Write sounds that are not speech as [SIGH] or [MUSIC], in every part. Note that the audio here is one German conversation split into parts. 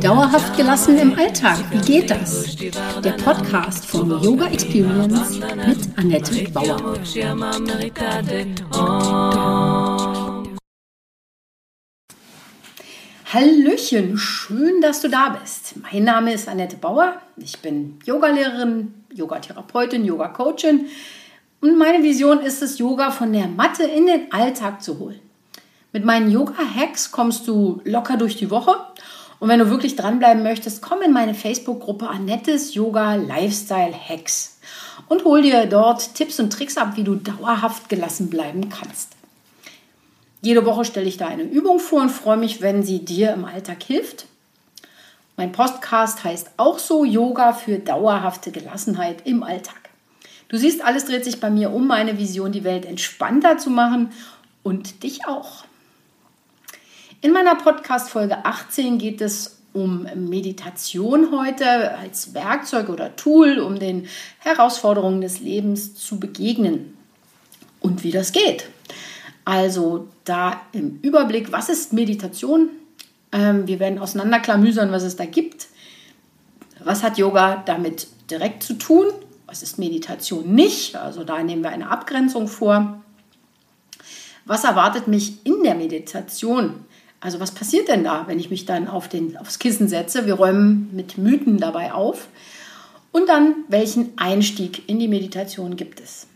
Dauerhaft gelassen im Alltag, wie geht das? Der Podcast von Yoga Experience mit Annette Bauer. Hallöchen, schön, dass du da bist. Mein Name ist Annette Bauer. Ich bin Yogalehrerin, Yogatherapeutin, Yoga-Coachin. Und meine Vision ist es, Yoga von der Matte in den Alltag zu holen. Mit meinen Yoga-Hacks kommst du locker durch die Woche. Und wenn du wirklich dranbleiben möchtest, komm in meine Facebook-Gruppe Annettes Yoga Lifestyle Hacks und hol dir dort Tipps und Tricks ab, wie du dauerhaft gelassen bleiben kannst. Jede Woche stelle ich da eine Übung vor und freue mich, wenn sie dir im Alltag hilft. Mein Podcast heißt auch so Yoga für dauerhafte Gelassenheit im Alltag. Du siehst, alles dreht sich bei mir um meine Vision, die Welt entspannter zu machen und dich auch. In meiner Podcast-Folge 18 geht es um Meditation heute als Werkzeug oder Tool, um den Herausforderungen des Lebens zu begegnen und wie das geht. Also da im Überblick, was ist Meditation? Ähm, wir werden auseinanderklamüsern, was es da gibt. Was hat Yoga damit direkt zu tun? Was ist Meditation nicht? Also da nehmen wir eine Abgrenzung vor. Was erwartet mich in der Meditation? Also was passiert denn da, wenn ich mich dann auf den, aufs Kissen setze? Wir räumen mit Mythen dabei auf. Und dann, welchen Einstieg in die Meditation gibt es?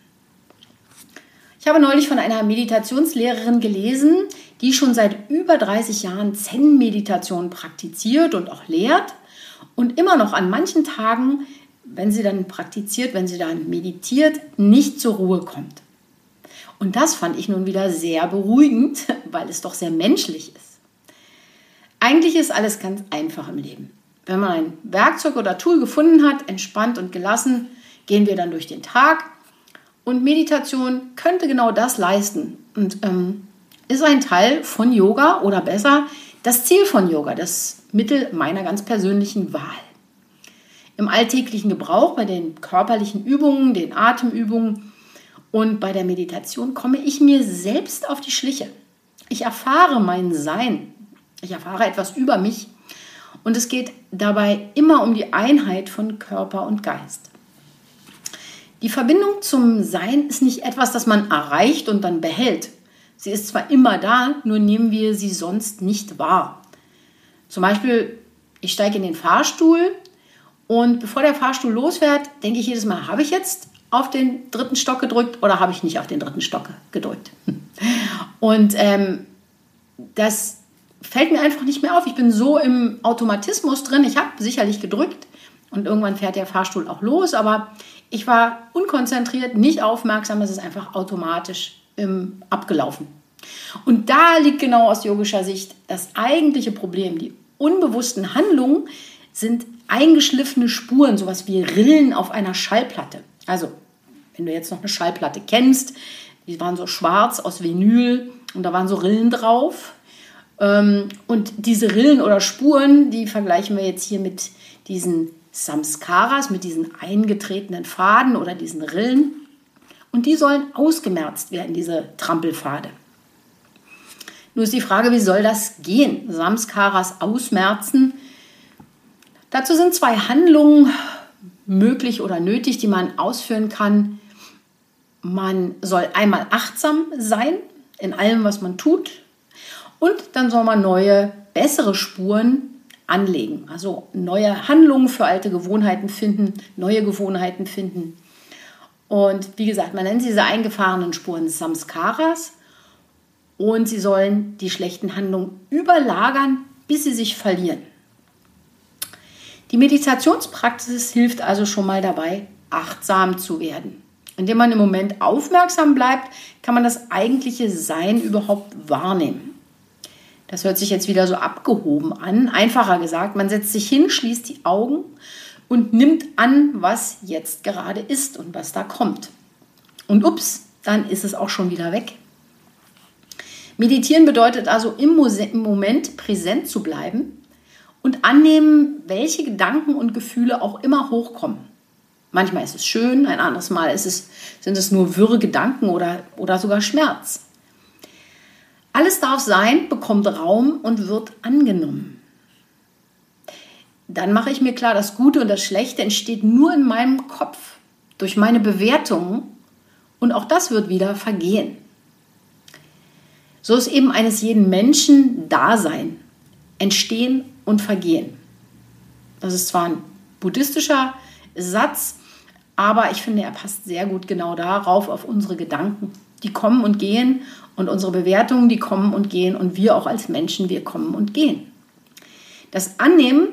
Ich habe neulich von einer Meditationslehrerin gelesen, die schon seit über 30 Jahren Zen-Meditation praktiziert und auch lehrt und immer noch an manchen Tagen, wenn sie dann praktiziert, wenn sie dann meditiert, nicht zur Ruhe kommt. Und das fand ich nun wieder sehr beruhigend, [LAUGHS] weil es doch sehr menschlich ist. Eigentlich ist alles ganz einfach im Leben. Wenn man ein Werkzeug oder Tool gefunden hat, entspannt und gelassen, gehen wir dann durch den Tag. Und Meditation könnte genau das leisten und ähm, ist ein Teil von Yoga oder besser das Ziel von Yoga, das Mittel meiner ganz persönlichen Wahl. Im alltäglichen Gebrauch, bei den körperlichen Übungen, den Atemübungen und bei der Meditation komme ich mir selbst auf die Schliche. Ich erfahre mein Sein, ich erfahre etwas über mich und es geht dabei immer um die Einheit von Körper und Geist. Die Verbindung zum Sein ist nicht etwas, das man erreicht und dann behält. Sie ist zwar immer da, nur nehmen wir sie sonst nicht wahr. Zum Beispiel, ich steige in den Fahrstuhl und bevor der Fahrstuhl losfährt, denke ich jedes Mal, habe ich jetzt auf den dritten Stock gedrückt oder habe ich nicht auf den dritten Stock gedrückt? [LAUGHS] Und ähm, das fällt mir einfach nicht mehr auf. Ich bin so im Automatismus drin. Ich habe sicherlich gedrückt und irgendwann fährt der Fahrstuhl auch los, aber ich war unkonzentriert, nicht aufmerksam. Es ist einfach automatisch ähm, abgelaufen. Und da liegt genau aus yogischer Sicht das eigentliche Problem. Die unbewussten Handlungen sind eingeschliffene Spuren, sowas wie Rillen auf einer Schallplatte. Also, wenn du jetzt noch eine Schallplatte kennst, die waren so schwarz aus Vinyl und da waren so Rillen drauf. Ähm, und diese Rillen oder Spuren, die vergleichen wir jetzt hier mit diesen Samskaras, mit diesen eingetretenen Faden oder diesen Rillen. Und die sollen ausgemerzt werden, diese Trampelpfade. Nur ist die Frage, wie soll das gehen? Samskaras ausmerzen. Dazu sind zwei Handlungen möglich oder nötig, die man ausführen kann. Man soll einmal achtsam sein in allem, was man tut. Und dann soll man neue, bessere Spuren anlegen. Also neue Handlungen für alte Gewohnheiten finden, neue Gewohnheiten finden. Und wie gesagt, man nennt diese eingefahrenen Spuren Samskaras. Und sie sollen die schlechten Handlungen überlagern, bis sie sich verlieren. Die Meditationspraxis hilft also schon mal dabei, achtsam zu werden. Indem man im Moment aufmerksam bleibt, kann man das eigentliche Sein überhaupt wahrnehmen. Das hört sich jetzt wieder so abgehoben an. Einfacher gesagt, man setzt sich hin, schließt die Augen und nimmt an, was jetzt gerade ist und was da kommt. Und ups, dann ist es auch schon wieder weg. Meditieren bedeutet also im Moment präsent zu bleiben und annehmen, welche Gedanken und Gefühle auch immer hochkommen. Manchmal ist es schön, ein anderes Mal es, sind es nur wirre Gedanken oder, oder sogar Schmerz. Alles darf sein, bekommt Raum und wird angenommen. Dann mache ich mir klar, das Gute und das Schlechte entsteht nur in meinem Kopf, durch meine Bewertungen und auch das wird wieder vergehen. So ist eben eines jeden Menschen Dasein, Entstehen und Vergehen. Das ist zwar ein buddhistischer Satz, aber ich finde, er passt sehr gut genau darauf, auf unsere Gedanken. Die kommen und gehen und unsere Bewertungen, die kommen und gehen und wir auch als Menschen, wir kommen und gehen. Das Annehmen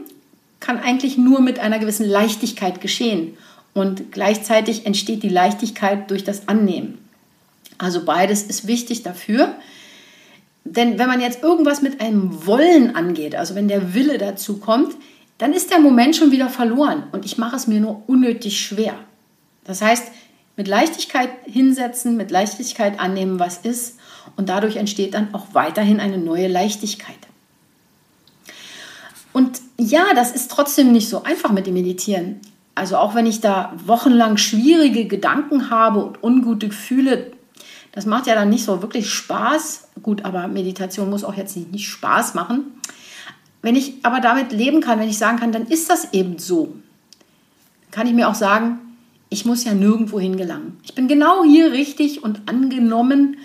kann eigentlich nur mit einer gewissen Leichtigkeit geschehen und gleichzeitig entsteht die Leichtigkeit durch das Annehmen. Also beides ist wichtig dafür. Denn wenn man jetzt irgendwas mit einem Wollen angeht, also wenn der Wille dazu kommt, dann ist der Moment schon wieder verloren und ich mache es mir nur unnötig schwer. Das heißt, mit Leichtigkeit hinsetzen, mit Leichtigkeit annehmen, was ist und dadurch entsteht dann auch weiterhin eine neue Leichtigkeit. Und ja, das ist trotzdem nicht so einfach mit dem Meditieren. Also auch wenn ich da wochenlang schwierige Gedanken habe und ungute Gefühle, das macht ja dann nicht so wirklich Spaß. Gut, aber Meditation muss auch jetzt nicht, nicht Spaß machen. Wenn ich aber damit leben kann, wenn ich sagen kann, dann ist das eben so, kann ich mir auch sagen, ich muss ja nirgendwo hingelangen. Ich bin genau hier richtig und angenommen.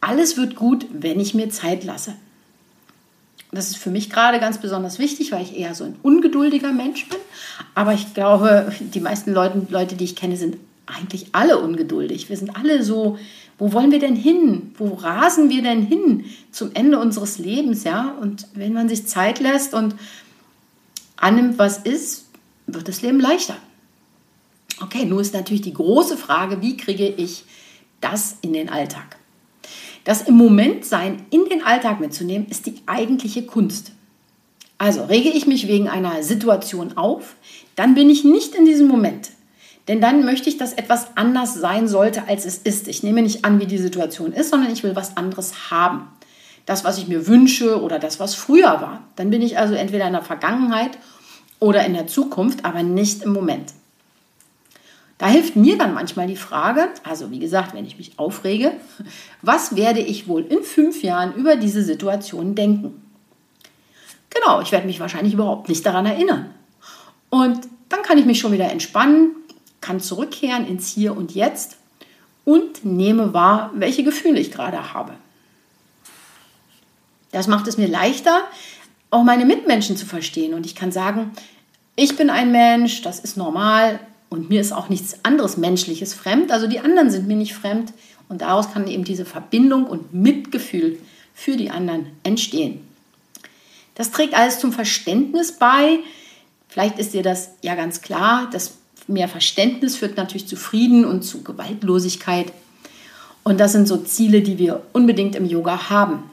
Alles wird gut, wenn ich mir Zeit lasse. Das ist für mich gerade ganz besonders wichtig, weil ich eher so ein ungeduldiger Mensch bin. Aber ich glaube, die meisten Leute, Leute, die ich kenne, sind eigentlich alle ungeduldig. Wir sind alle so, wo wollen wir denn hin? Wo rasen wir denn hin zum Ende unseres Lebens? Ja? Und wenn man sich Zeit lässt und annimmt, was ist, wird das Leben leichter. Okay, nun ist natürlich die große Frage, wie kriege ich das in den Alltag? Das im Moment sein in den Alltag mitzunehmen, ist die eigentliche Kunst. Also rege ich mich wegen einer Situation auf, dann bin ich nicht in diesem Moment. Denn dann möchte ich, dass etwas anders sein sollte, als es ist. Ich nehme nicht an, wie die Situation ist, sondern ich will was anderes haben. Das, was ich mir wünsche oder das, was früher war. Dann bin ich also entweder in der Vergangenheit oder in der Zukunft, aber nicht im Moment. Da hilft mir dann manchmal die Frage, also wie gesagt, wenn ich mich aufrege, was werde ich wohl in fünf Jahren über diese Situation denken? Genau, ich werde mich wahrscheinlich überhaupt nicht daran erinnern. Und dann kann ich mich schon wieder entspannen, kann zurückkehren ins Hier und Jetzt und nehme wahr, welche Gefühle ich gerade habe. Das macht es mir leichter, auch meine Mitmenschen zu verstehen. Und ich kann sagen, ich bin ein Mensch, das ist normal, und mir ist auch nichts anderes Menschliches fremd. Also die anderen sind mir nicht fremd. Und daraus kann eben diese Verbindung und Mitgefühl für die anderen entstehen. Das trägt alles zum Verständnis bei. Vielleicht ist dir das ja ganz klar. Das mehr Verständnis führt natürlich zu Frieden und zu Gewaltlosigkeit. Und das sind so Ziele, die wir unbedingt im Yoga haben.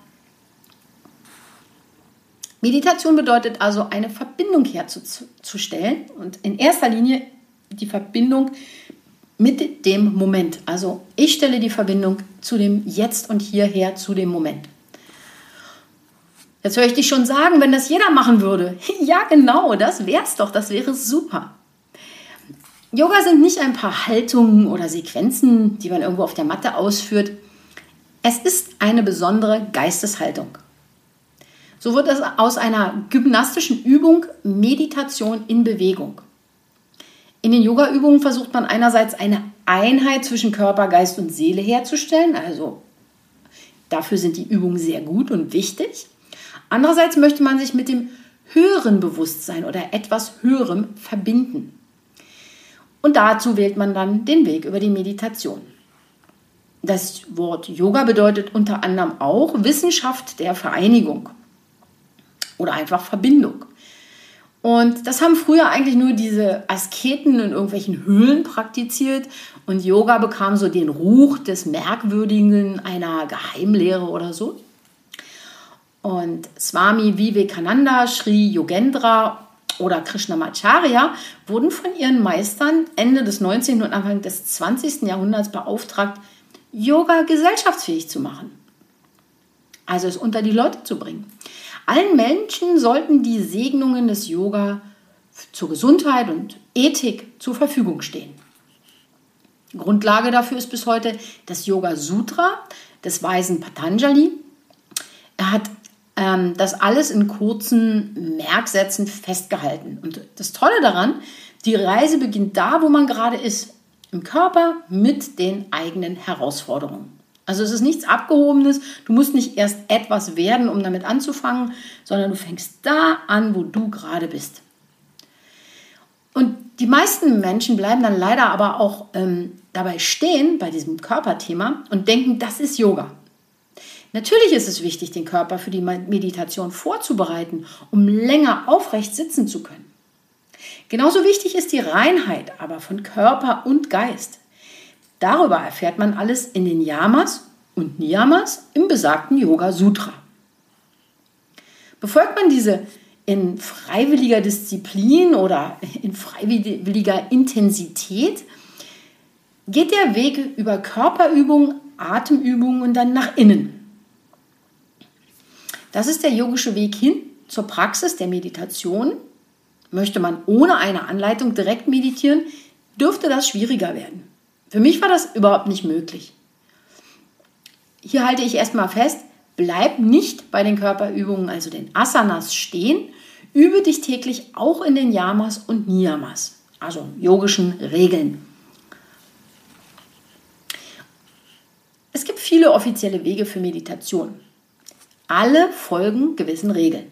Meditation bedeutet also, eine Verbindung herzustellen und in erster Linie die Verbindung mit dem Moment. Also ich stelle die Verbindung zu dem Jetzt und hierher zu dem Moment. Jetzt höre ich dich schon sagen, wenn das jeder machen würde. [LAUGHS] ja, genau, das wäre es doch, das wäre super. Yoga sind nicht ein paar Haltungen oder Sequenzen, die man irgendwo auf der Matte ausführt. Es ist eine besondere Geisteshaltung. So wird es aus einer gymnastischen Übung Meditation in Bewegung. In den Yoga-Übungen versucht man einerseits eine Einheit zwischen Körper, Geist und Seele herzustellen. Also dafür sind die Übungen sehr gut und wichtig. Andererseits möchte man sich mit dem höheren Bewusstsein oder etwas Höherem verbinden. Und dazu wählt man dann den Weg über die Meditation. Das Wort Yoga bedeutet unter anderem auch Wissenschaft der Vereinigung oder einfach Verbindung. Und das haben früher eigentlich nur diese Asketen in irgendwelchen Höhlen praktiziert. Und Yoga bekam so den Ruch des Merkwürdigen einer Geheimlehre oder so. Und Swami Vivekananda, Sri Yogendra oder Krishnamacharya wurden von ihren Meistern Ende des 19. und Anfang des 20. Jahrhunderts beauftragt, Yoga gesellschaftsfähig zu machen. Also es unter die Leute zu bringen. Allen Menschen sollten die Segnungen des Yoga zur Gesundheit und Ethik zur Verfügung stehen. Grundlage dafür ist bis heute das Yoga Sutra des weisen Patanjali. ähm, das alles in kurzen Merksätzen festgehalten. Und das Tolle daran, die Reise beginnt da, wo man gerade ist, im Körper mit den eigenen Herausforderungen. Also es ist nichts Abgehobenes. Du musst nicht erst etwas werden, um damit anzufangen, sondern du fängst da an, wo du gerade bist. Und die meisten Menschen bleiben dann leider aber auch ähm, dabei stehen bei diesem Körperthema und denken, das ist Yoga. Natürlich ist es wichtig, den Körper für die Meditation vorzubereiten, um länger aufrecht sitzen zu können. Genauso wichtig ist die Reinheit aber von Körper und Geist. Darüber erfährt man alles in den Yamas und Niyamas im besagten Yoga Sutra. Befolgt man diese in freiwilliger Disziplin oder in freiwilliger Intensität, geht der Weg über Körperübungen, Atemübungen und dann nach innen. Das ist der yogische Weg hin zur Praxis der Meditation. Möchte man ohne eine Anleitung direkt meditieren, dürfte das schwieriger werden. Für mich war das überhaupt nicht möglich. Hier halte ich erstmal fest, bleib nicht bei den Körperübungen, also den Asanas stehen, übe dich täglich auch in den Yamas und Niyamas, also yogischen Regeln. Es gibt viele offizielle Wege für Meditation. Alle folgen gewissen Regeln.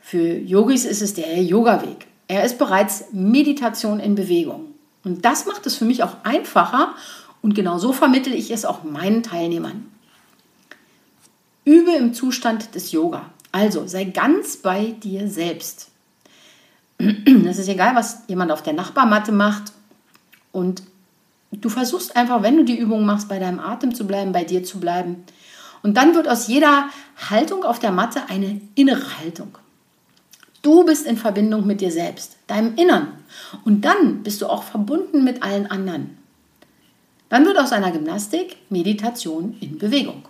Für Yogis ist es der Yoga-Weg. Er ist bereits Meditation in Bewegung. Und das macht es für mich auch einfacher und genau so vermittle ich es auch meinen Teilnehmern. Übe im Zustand des Yoga. Also sei ganz bei dir selbst. [CLEARS THROAT] Es ist egal, was jemand auf der Nachbarmatte macht. Und du versuchst einfach, wenn du die Übung machst, bei deinem Atem zu bleiben, bei dir zu bleiben. Und dann wird aus jeder Haltung auf der Matte eine innere Haltung. Du bist in Verbindung mit dir selbst, deinem Innern. Und dann bist du auch verbunden mit allen anderen. Dann wird aus einer Gymnastik Meditation in Bewegung.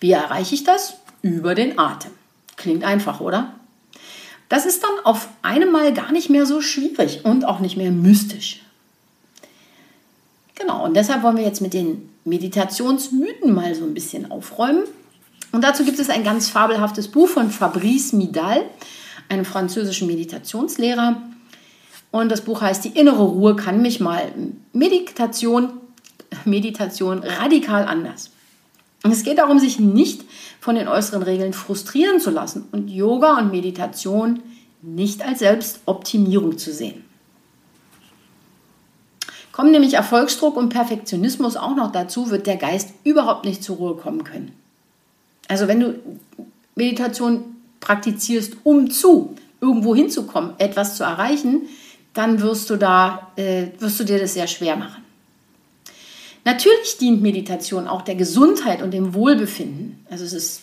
Wie erreiche ich das? Über den Atem. Klingt einfach, oder? Das ist dann auf einmal gar nicht mehr so schwierig und auch nicht mehr mystisch. Genau, und deshalb wollen wir jetzt mit den Meditationsmythen mal so ein bisschen aufräumen und dazu gibt es ein ganz fabelhaftes Buch von Fabrice Midal, einem französischen Meditationslehrer. Und das Buch heißt Die innere Ruhe kann mich mal. Meditation, Meditation radikal anders. Und es geht darum, sich nicht von den äußeren Regeln frustrieren zu lassen und Yoga und Meditation nicht als Selbstoptimierung zu sehen. Kommen nämlich Erfolgsdruck und Perfektionismus auch noch dazu, wird der Geist überhaupt nicht zur Ruhe kommen können. Also wenn du Meditation praktizierst, um zu irgendwo hinzukommen, etwas zu erreichen, dann wirst du da äh, wirst du dir das sehr schwer machen. Natürlich dient Meditation auch der Gesundheit und dem Wohlbefinden. Also es ist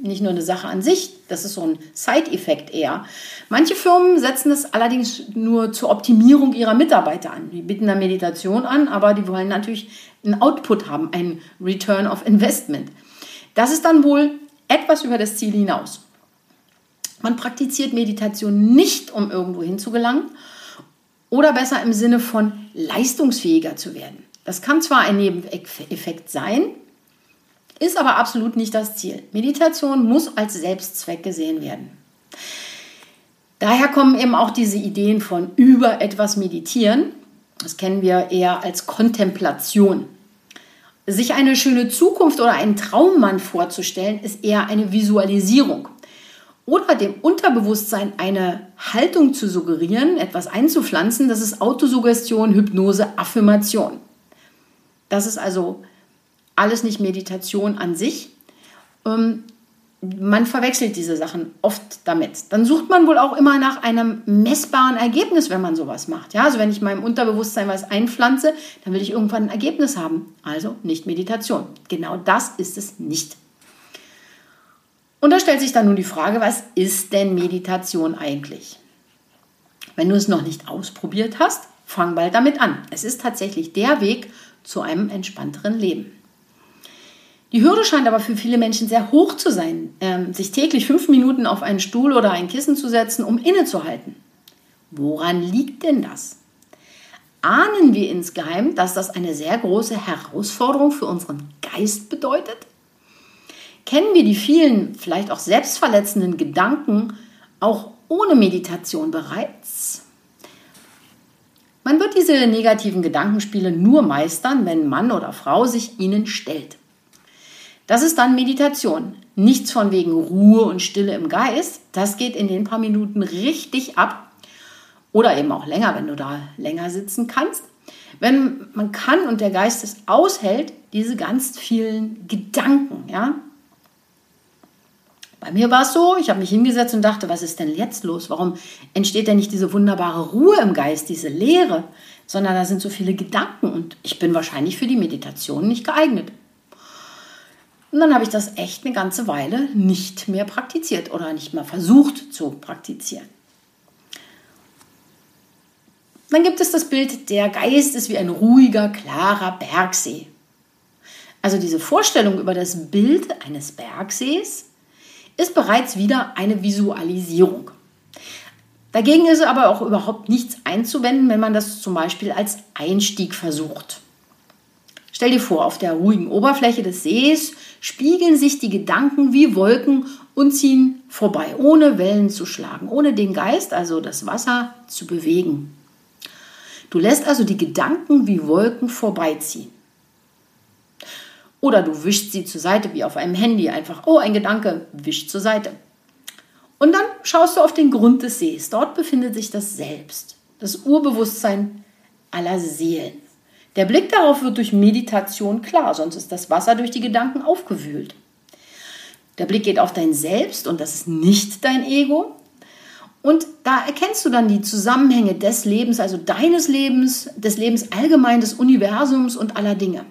nicht nur eine Sache an sich, das ist so ein Side-Effekt eher. Manche Firmen setzen das allerdings nur zur Optimierung ihrer Mitarbeiter an. Die bieten da Meditation an, aber die wollen natürlich einen Output haben, einen Return of Investment. Das ist dann wohl etwas über das Ziel hinaus. Man praktiziert Meditation nicht, um irgendwo hinzugelangen oder besser im Sinne von leistungsfähiger zu werden. Das kann zwar ein Nebeneffekt sein, ist aber absolut nicht das Ziel. Meditation muss als Selbstzweck gesehen werden. Daher kommen eben auch diese Ideen von über etwas meditieren. Das kennen wir eher als Kontemplation. Sich eine schöne Zukunft oder einen Traummann vorzustellen, ist eher eine Visualisierung. Oder dem Unterbewusstsein eine Haltung zu suggerieren, etwas einzupflanzen, das ist Autosuggestion, Hypnose, Affirmation. Das ist also alles nicht Meditation an sich. Man verwechselt diese Sachen oft damit. Dann sucht man wohl auch immer nach einem messbaren Ergebnis, wenn man sowas macht. Ja, also wenn ich meinem Unterbewusstsein was einpflanze, dann will ich irgendwann ein Ergebnis haben. Also nicht Meditation. Genau das ist es nicht. Und da stellt sich dann nun die Frage, was ist denn Meditation eigentlich? Wenn du es noch nicht ausprobiert hast, fang bald damit an. Es ist tatsächlich der Weg zu einem entspannteren Leben. Die Hürde scheint aber für viele Menschen sehr hoch zu sein, ähm, sich täglich fünf Minuten auf einen Stuhl oder ein Kissen zu setzen, um innezuhalten. Woran liegt denn das? Ahnen wir insgeheim, dass das eine sehr große Herausforderung für unseren Geist bedeutet? kennen wir die vielen, vielleicht auch selbstverletzenden Gedanken auch ohne Meditation bereits? Man wird diese negativen Gedankenspiele nur meistern, wenn Mann oder Frau sich ihnen stellt. Das ist dann Meditation. Nichts von wegen Ruhe und Stille im Geist. Das geht in den paar Minuten richtig ab. Oder eben auch länger, wenn du da länger sitzen kannst. Wenn man kann und der Geist es aushält, diese ganz vielen Gedanken, ja. Bei mir war es so, ich habe mich hingesetzt und dachte, was ist denn jetzt los? Warum entsteht denn nicht diese wunderbare Ruhe im Geist, diese Leere, sondern da sind so viele Gedanken und ich bin wahrscheinlich für die Meditation nicht geeignet. Und dann habe ich das echt eine ganze Weile nicht mehr praktiziert oder nicht mehr versucht zu praktizieren. Dann gibt es das Bild, der Geist ist wie ein ruhiger, klarer Bergsee. Also diese Vorstellung über das Bild eines Bergsees ist bereits wieder eine Visualisierung. Dagegen ist aber auch überhaupt nichts einzuwenden, wenn man das zum Beispiel als Einstieg versucht. Stell dir vor, auf der ruhigen Oberfläche des Sees spiegeln sich die Gedanken wie Wolken und ziehen vorbei, ohne Wellen zu schlagen, ohne den Geist, also das Wasser, zu bewegen. Du lässt also die Gedanken wie Wolken vorbeiziehen. Oder du wischst sie zur Seite wie auf einem Handy. Einfach, oh, ein Gedanke, wischt zur Seite. Und dann schaust du auf den Grund des Sees. Dort befindet sich das Selbst, das Urbewusstsein aller Seelen. Der Blick darauf wird durch Meditation klar, sonst ist das Wasser durch die Gedanken aufgewühlt. Der Blick geht auf dein Selbst und das ist nicht dein Ego, und da erkennst du dann die Zusammenhänge des Lebens, also deines Lebens, des Lebens allgemein, des Universums und aller Dinge.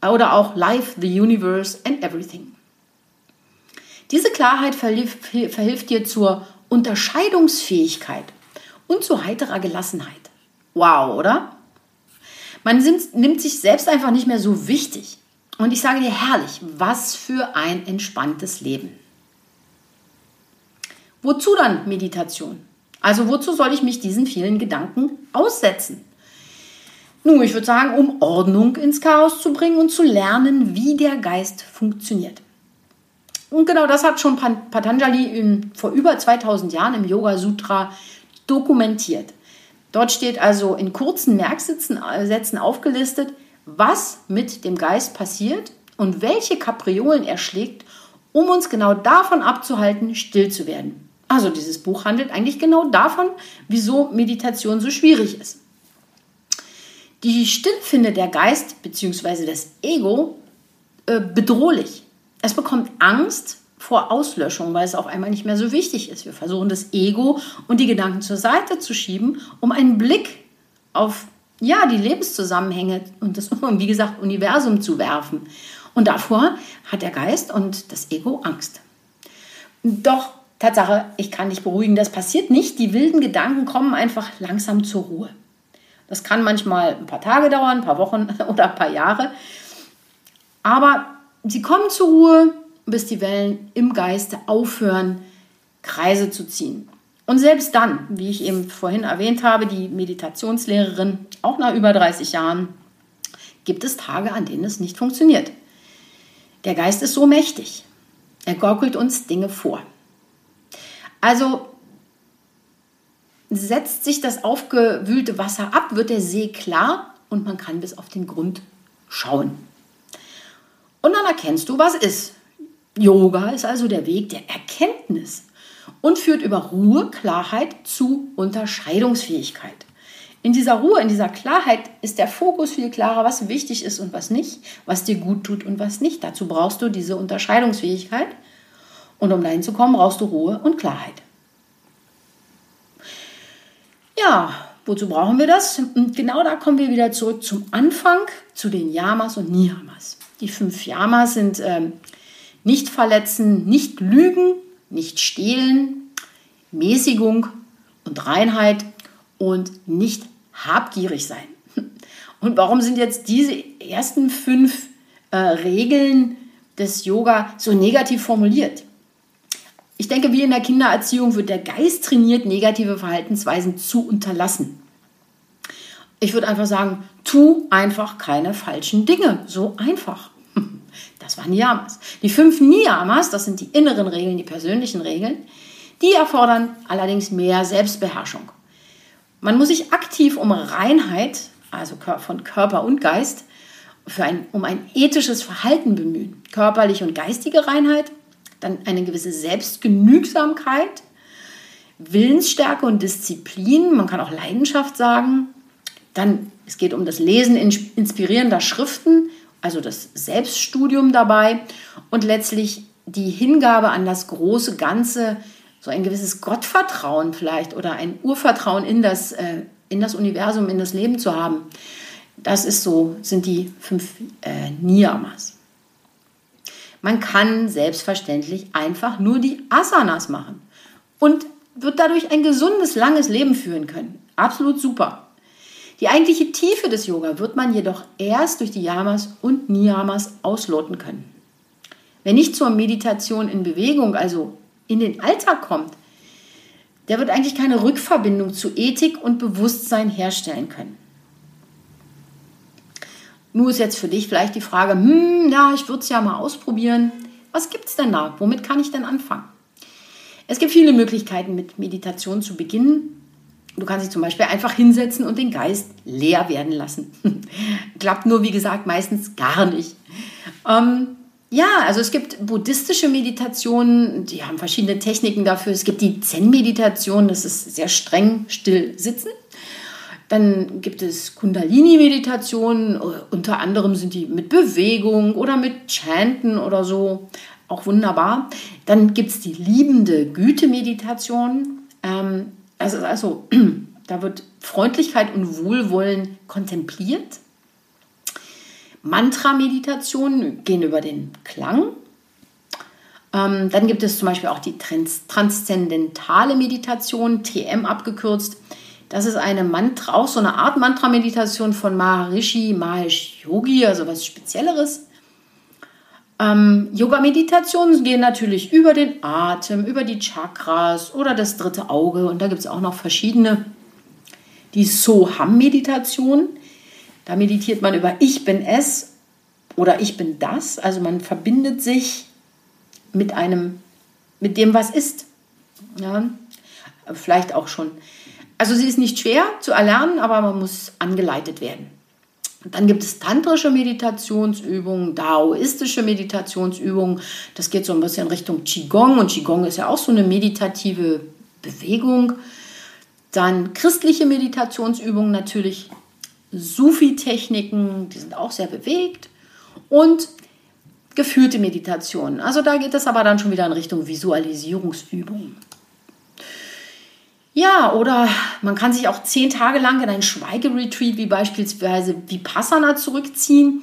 Oder auch Life, the Universe and Everything. Diese Klarheit verhilft, dir zur Unterscheidungsfähigkeit und zu heiterer Gelassenheit. Wow, oder? Man nimmt sich selbst einfach nicht mehr so wichtig. Und ich sage dir herrlich, was für ein entspanntes Leben. Wozu dann Meditation? Also wozu soll ich mich diesen vielen Gedanken aussetzen? Nun, ich würde sagen, um Ordnung ins Chaos zu bringen und zu lernen, wie der Geist funktioniert. Und genau das hat schon Patanjali in, vor über 2000 Jahren im Yoga Sutra dokumentiert. Dort steht also in kurzen Merksätzen äh, aufgelistet, was mit dem Geist passiert und welche Kapriolen er schlägt, um uns genau davon abzuhalten, still zu werden. Also dieses Buch handelt eigentlich genau davon, wieso Meditation so schwierig ist. Die Stille findet der Geist bzw. das Ego äh, bedrohlich. Es bekommt Angst vor Auslöschung, weil es auf einmal nicht mehr so wichtig ist. Wir versuchen das Ego und die Gedanken zur Seite zu schieben, um einen Blick auf ja, die Lebenszusammenhänge und das, [LAUGHS] wie gesagt, Universum zu werfen. Und davor hat der Geist und das Ego Angst. Doch Tatsache, ich kann dich beruhigen, das passiert nicht. Die wilden Gedanken kommen einfach langsam zur Ruhe. Das kann manchmal ein paar Tage dauern, ein paar Wochen [LAUGHS] oder ein paar Jahre. Aber sie kommen zur Ruhe, bis die Wellen im Geiste aufhören, Kreise zu ziehen. Und selbst dann, wie ich eben vorhin erwähnt habe, die Meditationslehrerin, auch nach über 30 Jahren, gibt es Tage, an denen es nicht funktioniert. Der Geist ist so mächtig. Er gaukelt uns Dinge vor. Also setzt sich das aufgewühlte Wasser ab, wird der See klar und man kann bis auf den Grund schauen. Und dann erkennst du, was ist. Yoga ist also der Weg der Erkenntnis und führt über Ruhe, Klarheit zu Unterscheidungsfähigkeit. In dieser Ruhe, in dieser Klarheit ist der Fokus viel klarer, was wichtig ist und was nicht, was dir gut tut und was nicht. Dazu brauchst du diese Unterscheidungsfähigkeit und um dahin zu kommen, brauchst du Ruhe und Klarheit. Ja, wozu brauchen wir das? Und genau da kommen wir wieder zurück zum Anfang, zu den Yamas und Niyamas. Die fünf Yamas sind ähm, nicht verletzen, nicht lügen, nicht stehlen, Mäßigung und Reinheit und nicht habgierig sein. [LAUGHS] Und warum sind jetzt diese ersten fünf äh, Regeln des Yoga so negativ formuliert? Ich denke, wie in der Kindererziehung wird der Geist trainiert, negative Verhaltensweisen zu unterlassen. Ich würde einfach sagen, tu einfach keine falschen Dinge. So einfach. Das waren Niyamas. Die fünf Niyamas, das sind die inneren Regeln, die persönlichen Regeln, die erfordern allerdings mehr Selbstbeherrschung. Man muss sich aktiv um Reinheit, also von Körper und Geist, ein, um ein ethisches Verhalten bemühen. Körperliche und geistige Reinheit, dann eine gewisse Selbstgenügsamkeit, Willensstärke und Disziplin, man kann auch Leidenschaft sagen. Dann, es geht um das Lesen inspirierender Schriften, also das Selbststudium dabei und letztlich die Hingabe an das große Ganze, so ein gewisses Gottvertrauen vielleicht oder ein Urvertrauen in das, äh, in das Universum, in das Leben zu haben. Das ist so, sind die fünf äh, Niyamas. Man kann selbstverständlich einfach nur die Asanas machen und wird dadurch ein gesundes, langes Leben führen können. Absolut super. Die eigentliche Tiefe des Yoga wird man jedoch erst durch die Yamas und Niyamas ausloten können. Wer nicht zur Meditation in Bewegung, also in den Alltag kommt, der wird eigentlich keine Rückverbindung zu Ethik und Bewusstsein herstellen können. Nur ist jetzt für dich vielleicht die Frage, hm, ja, ich würde es ja mal ausprobieren. Was gibt es denn da? Womit kann ich denn anfangen? Es gibt viele Möglichkeiten, mit Meditation zu beginnen. Du kannst dich zum Beispiel einfach hinsetzen und den Geist leer werden lassen. [LAUGHS] Klappt nur, wie gesagt, meistens gar nicht. Ähm, ja, also es gibt buddhistische Meditationen, die haben verschiedene Techniken dafür. Es gibt die Zen-Meditation, das ist sehr streng still sitzen. Dann gibt es Kundalini-Meditationen, unter anderem sind die mit Bewegung oder mit Chanten oder so, auch wunderbar. Dann gibt es die liebende Güte-Meditation. Ähm, also, also [CLEARS THROAT] da wird Freundlichkeit und Wohlwollen kontempliert. Mantra-Meditationen gehen über den Klang. Ähm, dann gibt es zum Beispiel auch die Trans transzendentale Meditation, TM abgekürzt. Das ist eine Mantra, auch so eine Art Mantra-Meditation von Maharishi Mahesh Yogi, also was Spezielleres. Ähm, Yoga-Meditationen gehen natürlich über den Atem, über die Chakras oder das dritte Auge. Und da gibt es auch noch verschiedene. Die Soham-Meditation, da meditiert man über Ich bin es oder Ich bin das. Also man verbindet sich mit einem, mit dem, was ist. Ja, vielleicht auch schon also sie ist nicht schwer zu erlernen, aber man muss angeleitet werden. Dann gibt es tantrische Meditationsübungen, daoistische Meditationsübungen. Das geht so ein bisschen Richtung Qigong und Qigong ist ja auch so eine meditative Bewegung. Dann christliche Meditationsübungen natürlich, Sufi-Techniken, die sind auch sehr bewegt. Und geführte Meditationen. Also da geht es aber dann schon wieder in Richtung Visualisierungsübungen. Ja, oder man kann sich auch zehn Tage lang in ein Schweigeretreat wie beispielsweise Vipassana zurückziehen.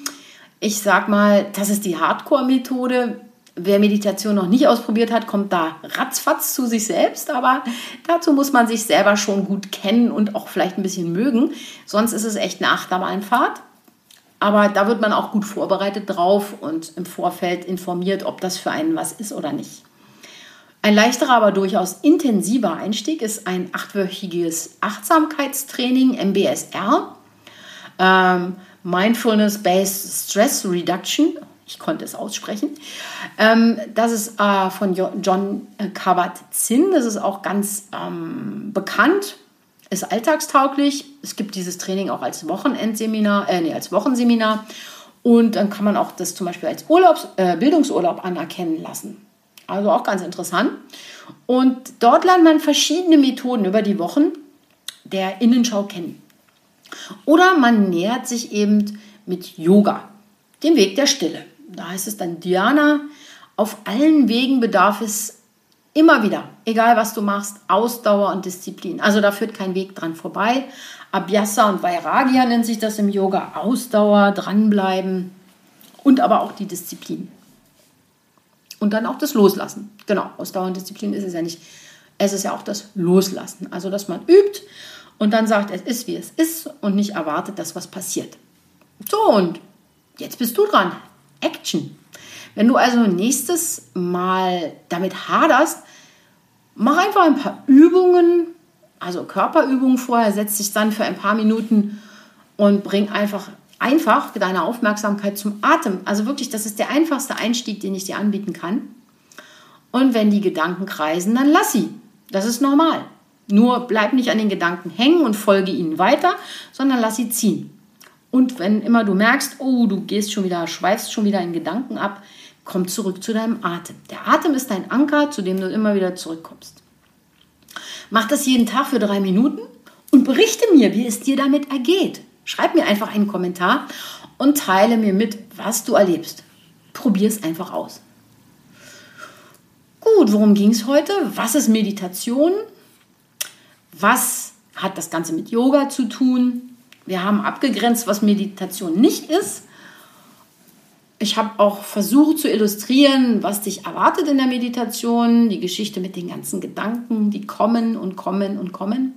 Ich sag mal, das ist die Hardcore-Methode. Wer Meditation noch nicht ausprobiert hat, kommt da ratzfatz zu sich selbst, aber dazu muss man sich selber schon gut kennen und auch vielleicht ein bisschen mögen. Sonst ist es echt eine Achterbahnfahrt. Aber da wird man auch gut vorbereitet drauf und im Vorfeld informiert, ob das für einen was ist oder nicht. Ein leichterer, aber durchaus intensiver Einstieg ist ein achtwöchiges Achtsamkeitstraining, MBSR, ähm, Mindfulness-Based Stress Reduction. Ich konnte es aussprechen. Ähm, das ist äh, von John Kabat-Zinn. Das ist auch ganz ähm, bekannt, ist alltagstauglich. Es gibt dieses Training auch als Wochenendseminar, äh, nee, als Wochenseminar. Und dann kann man auch das zum Beispiel als Urlaubs, äh, Bildungsurlaub anerkennen lassen. Also auch ganz interessant. Und dort lernt man verschiedene Methoden über die Wochen der Innenschau kennen. Oder man nähert sich eben mit Yoga, dem Weg der Stille. Da heißt es dann Dhyana. Auf allen Wegen bedarf es immer wieder, egal was du machst, Ausdauer und Disziplin. Also da führt kein Weg dran vorbei. Abhyasa und Vairagya nennt sich das im Yoga. Ausdauer, dranbleiben und aber auch die Disziplin. Und dann auch das Loslassen. Genau, Ausdauer und Disziplin ist es ja nicht. Es ist ja auch das Loslassen. Also, dass man übt und dann sagt, es ist, wie es ist und nicht erwartet, dass was passiert. So, und jetzt bist du dran. Action. Wenn du also nächstes Mal damit haderst, mach einfach ein paar Übungen, also Körperübungen vorher, setz dich dann für ein paar Minuten und bring einfach einfach deine Aufmerksamkeit zum Atem. Also wirklich, das ist der einfachste Einstieg, den ich dir anbieten kann. Und wenn die Gedanken kreisen, dann lass sie. Das ist normal. Nur bleib nicht an den Gedanken hängen und folge ihnen weiter, sondern lass sie ziehen. Und wenn immer du merkst, oh, du gehst schon wieder, schweifst schon wieder in Gedanken ab, komm zurück zu deinem Atem. Der Atem ist dein Anker, zu dem du immer wieder zurückkommst. Mach das jeden Tag für drei Minuten und berichte mir, wie es dir damit ergeht. Schreib mir einfach einen Kommentar und teile mir mit, was du erlebst. Probier es einfach aus. Gut, worum ging es heute? Was ist Meditation? Was hat das Ganze mit Yoga zu tun? Wir haben abgegrenzt, was Meditation nicht ist. Ich habe auch versucht zu illustrieren, was dich erwartet in der Meditation, die Geschichte mit den ganzen Gedanken, die kommen und kommen und kommen.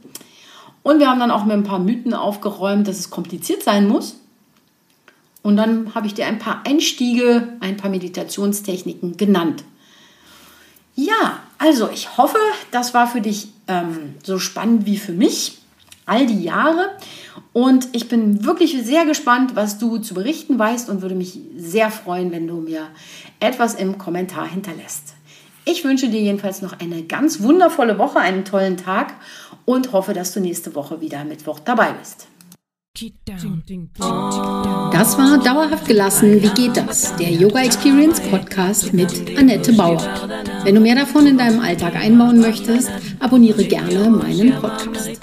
Und wir haben dann auch mit ein paar Mythen aufgeräumt, dass es kompliziert sein muss. Und dann habe ich dir ein paar Einstiege, ein paar Meditationstechniken genannt. Ja, also ich hoffe, das war für dich ähm, so spannend wie für mich all die Jahre. Und ich bin wirklich sehr gespannt, was du zu berichten weißt und würde mich sehr freuen, wenn du mir etwas im Kommentar hinterlässt. Ich wünsche dir jedenfalls noch eine ganz wundervolle Woche, einen tollen Tag und hoffe, dass du nächste Woche wieder Mittwoch dabei bist. Das war Dauerhaft gelassen. Wie geht das? Der Yoga Experience Podcast mit Annette Bauer. Wenn du mehr davon in deinem Alltag einbauen möchtest, abonniere gerne meinen Podcast.